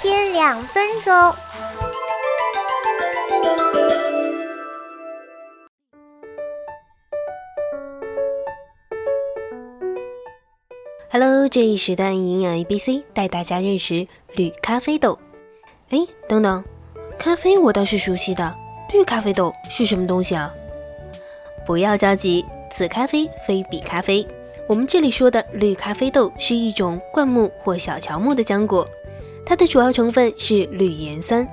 天两分钟。Hello，这一时段营养 A B C 带大家认识绿咖啡豆。哎，等等，咖啡我倒是熟悉的，绿咖啡豆是什么东西啊？不要着急，此咖啡非彼咖啡。我们这里说的绿咖啡豆是一种灌木或小乔木的浆果，它的主要成分是绿盐酸。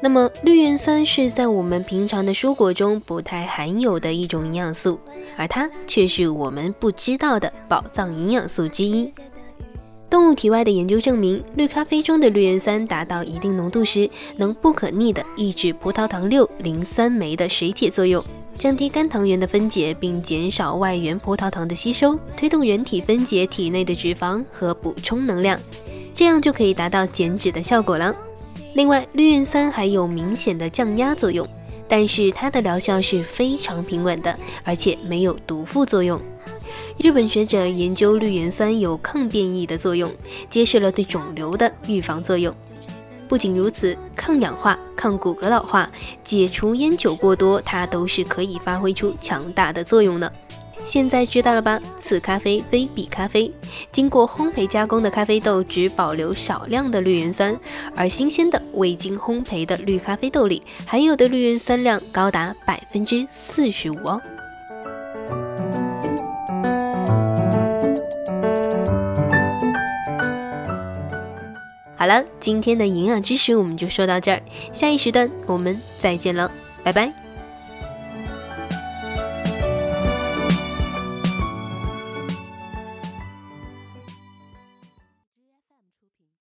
那么，绿盐酸是在我们平常的蔬果中不太含有的一种营养素，而它却是我们不知道的宝藏营养素之一。动物体外的研究证明，绿咖啡中的绿盐酸达到一定浓度时，能不可逆地抑制葡萄糖六磷酸酶的水解作用，降低肝糖原的分解，并减少外源葡萄糖的吸收，推动人体分解体内的脂肪和补充能量，这样就可以达到减脂的效果了。另外，绿盐酸还有明显的降压作用，但是它的疗效是非常平稳的，而且没有毒副作用。日本学者研究绿盐酸有抗变异的作用，揭示了对肿瘤的预防作用。不仅如此，抗氧化、抗骨骼老化、解除烟酒过多，它都是可以发挥出强大的作用的。现在知道了吧？此咖啡非彼咖啡。经过烘焙加工的咖啡豆只保留少量的绿原酸，而新鲜的未经烘焙的绿咖啡豆里含有的绿原酸量高达百分之四十五哦。好了，今天的营养知识我们就说到这儿，下一时段我们再见了，拜拜。